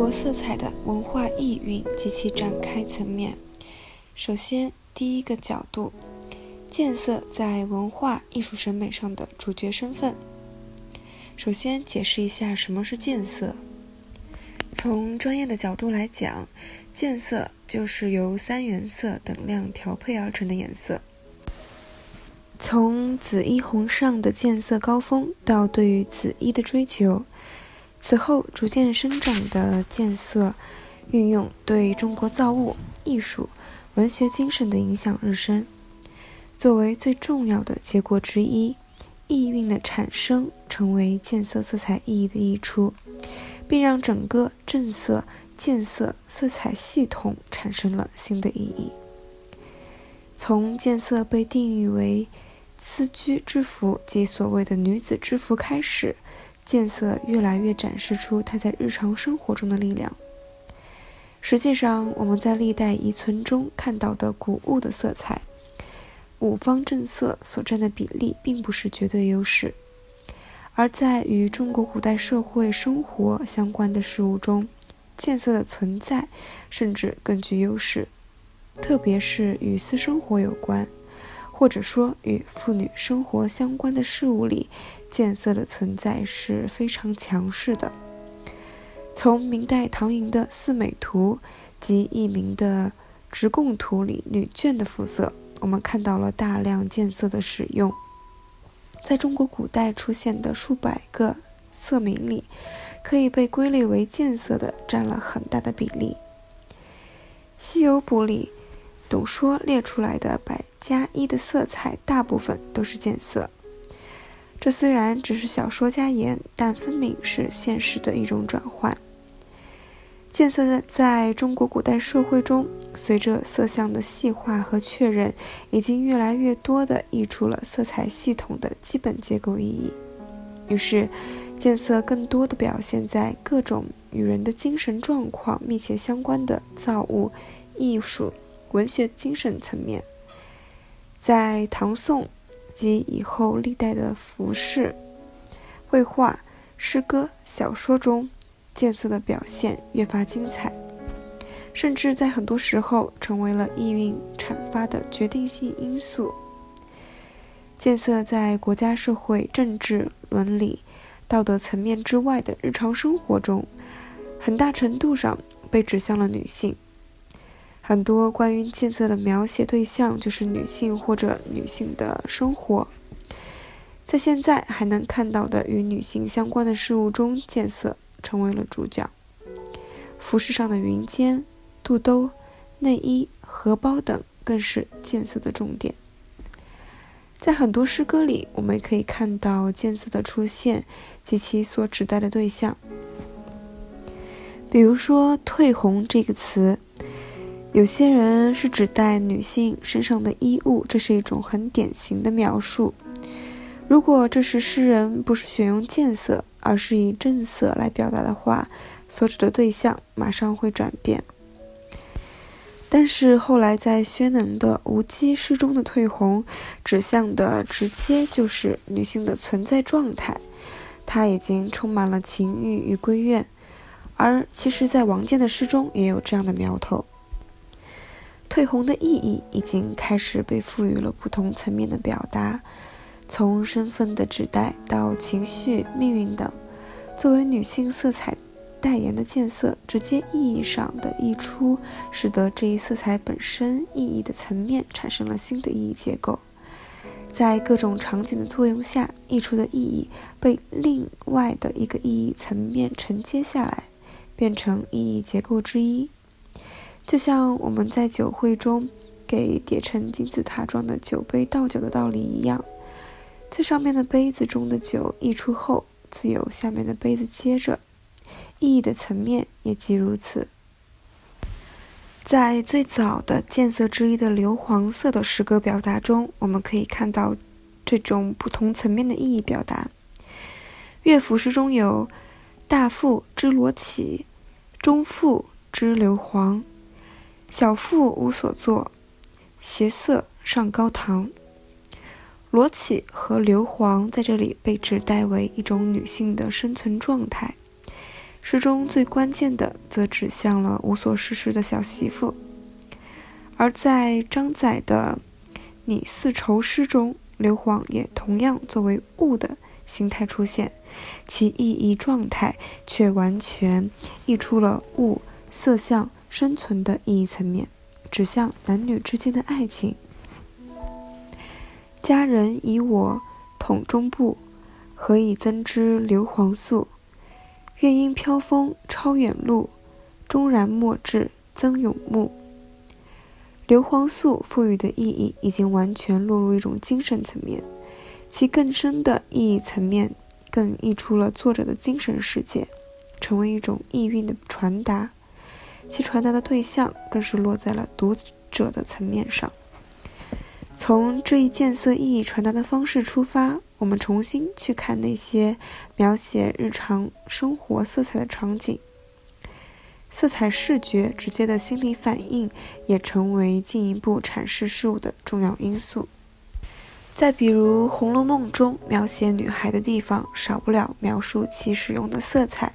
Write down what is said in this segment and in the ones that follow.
国色彩的文化意蕴及其展开层面。首先，第一个角度，渐色在文化艺术审美上的主角身份。首先，解释一下什么是渐色。从专业的角度来讲，渐色就是由三原色等量调配而成的颜色。从紫衣红上的渐色高峰到对于紫衣的追求。此后逐渐生长的渐色运用，对中国造物、艺术、文学精神的影响日深。作为最重要的结果之一，意蕴的产生成为渐色色彩意义的溢出，并让整个正色渐色色彩系统产生了新的意义。从渐色被定义为丝居之服及所谓的女子之服开始。渐色越来越展示出它在日常生活中的力量。实际上，我们在历代遗存中看到的古物的色彩，五方正色所占的比例并不是绝对优势，而在与中国古代社会生活相关的事物中，渐色的存在甚至更具优势，特别是与私生活有关。或者说，与妇女生活相关的事物里，见色的存在是非常强势的。从明代唐寅的《四美图》及佚名的《直贡图》里女眷的肤色，我们看到了大量见色的使用。在中国古代出现的数百个色名里，可以被归类为见色的占了很大的比例。《西游补》里。董说列出来的百加一的色彩，大部分都是渐色。这虽然只是小说家言，但分明是现实的一种转换。渐色在中国古代社会中，随着色相的细化和确认，已经越来越多地溢出了色彩系统的基本结构意义。于是，渐色更多地表现在各种与人的精神状况密切相关的造物、艺术。文学精神层面，在唐宋及以后历代的服饰、绘画、诗歌、小说中，渐色的表现越发精彩，甚至在很多时候成为了意蕴阐发的决定性因素。渐色在国家、社会、政治、伦理、道德层面之外的日常生活中，很大程度上被指向了女性。很多关于渐色的描写对象就是女性或者女性的生活，在现在还能看到的与女性相关的事物中，渐色成为了主角。服饰上的云肩、肚兜、内衣、荷包等更是渐色的重点。在很多诗歌里，我们可以看到渐色的出现及其所指代的对象，比如说“褪红”这个词。有些人是指代女性身上的衣物，这是一种很典型的描述。如果这时诗人不是选用渐色，而是以正色来表达的话，所指的对象马上会转变。但是后来在薛能的《无机》诗中的褪红，指向的直接就是女性的存在状态，她已经充满了情欲与闺怨。而其实，在王建的诗中也有这样的苗头。褪红的意义已经开始被赋予了不同层面的表达，从身份的指代到情绪、命运等。作为女性色彩代言的渐色，直接意义上的溢出，使得这一色彩本身意义的层面产生了新的意义结构。在各种场景的作用下，溢出的意义被另外的一个意义层面承接下来，变成意义结构之一。就像我们在酒会中给叠成金字塔状的酒杯倒酒的道理一样，最上面的杯子中的酒溢出后，自有下面的杯子接着，意义的层面也即如此。在最早的见色之一的硫黄色的诗歌表达中，我们可以看到这种不同层面的意义表达。乐府诗中有“大赋之罗绮，中赋之硫磺，小赋无所作，斜色上高堂”。罗绮和硫磺在这里被指代为一种女性的生存状态。诗中最关键的，则指向了无所事事的小媳妇。而在张载的《拟丝绸》诗中，硫磺也同样作为物的形态出现，其意义状态却完全溢出了物、色相、生存的意义层面，指向男女之间的爱情。佳人以我统中部，何以增之硫磺素？月阴飘风超远路，终然莫至增永慕。硫磺素赋予的意义已经完全落入一种精神层面，其更深的意义层面更溢出了作者的精神世界，成为一种意蕴的传达，其传达的对象更是落在了读者的层面上。从这一见色意义传达的方式出发。我们重新去看那些描写日常生活色彩的场景，色彩视觉直接的心理反应也成为进一步阐释事物的重要因素。再比如《红楼梦》中描写女孩的地方，少不了描述其使用的色彩，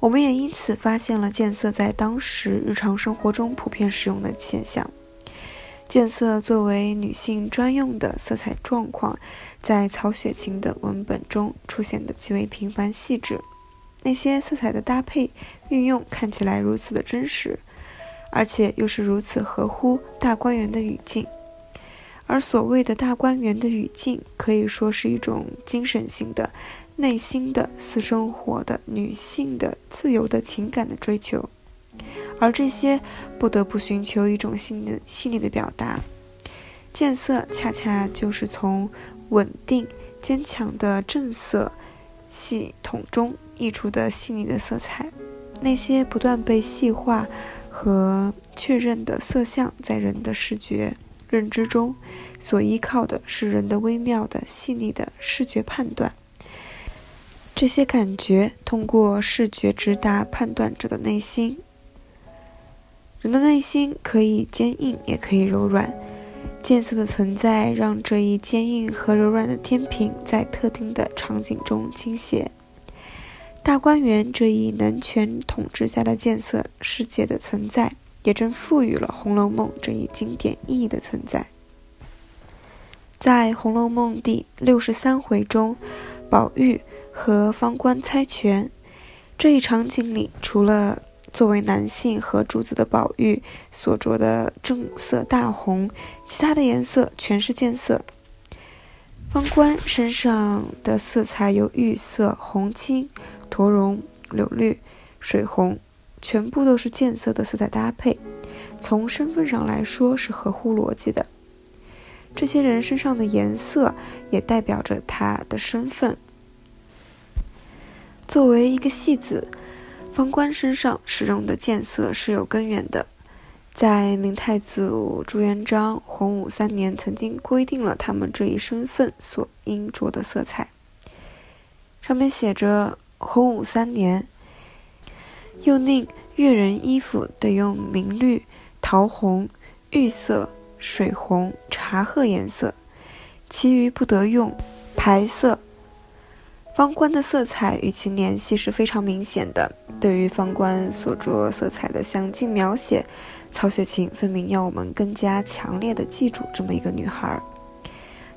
我们也因此发现了渐色在当时日常生活中普遍使用的现象。渐色作为女性专用的色彩状况，在曹雪芹的文本中出现的极为频繁细致。那些色彩的搭配运用看起来如此的真实，而且又是如此合乎大观园的语境。而所谓的大观园的语境，可以说是一种精神性的、内心的、私生活的、女性的、自由的情感的追求。而这些不得不寻求一种细腻、细腻的表达。渐色恰恰就是从稳定、坚强的正色系统中溢出的细腻的色彩。那些不断被细化和确认的色相，在人的视觉认知中，所依靠的是人的微妙的、细腻的视觉判断。这些感觉通过视觉直达判断者的内心。人的内心可以坚硬，也可以柔软。渐色的存在，让这一坚硬和柔软的天平在特定的场景中倾斜。大观园这一男权统治下的渐色世界的存在，也正赋予了《红楼梦》这一经典意义的存在。在《红楼梦》第六十三回中，宝玉和方官猜拳这一场景里，除了作为男性和主子的宝玉所着的正色大红，其他的颜色全是见色。方官身上的色彩有玉色、红青、驼绒、柳绿、水红，全部都是见色的色彩搭配。从身份上来说是合乎逻辑的。这些人身上的颜色也代表着他的身份。作为一个戏子。方官身上使用的渐色是有根源的，在明太祖朱元璋洪武三年曾经规定了他们这一身份所应着的色彩，上面写着“洪武三年”，又令越人衣服得用明绿、桃红、玉色、水红、茶褐颜色，其余不得用白色。方官的色彩与其联系是非常明显的。对于方官所着色彩的详尽描写，曹雪芹分明要我们更加强烈的记住这么一个女孩。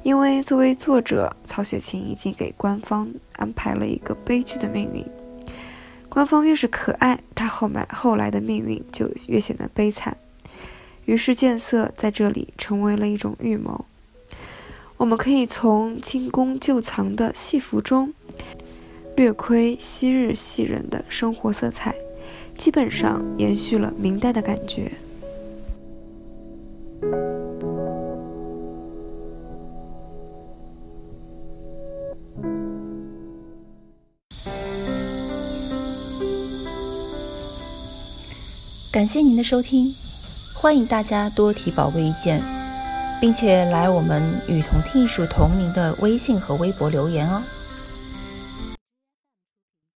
因为作为作者，曹雪芹已经给官方安排了一个悲剧的命运。官方越是可爱，他后来后来的命运就越显得悲惨。于是见色在这里成为了一种预谋。我们可以从清宫旧藏的戏服中略亏昔日戏人的生活色彩，基本上延续了明代的感觉。感谢您的收听，欢迎大家多提宝贵意见，并且来我们与同听艺术同名的微信和微博留言哦。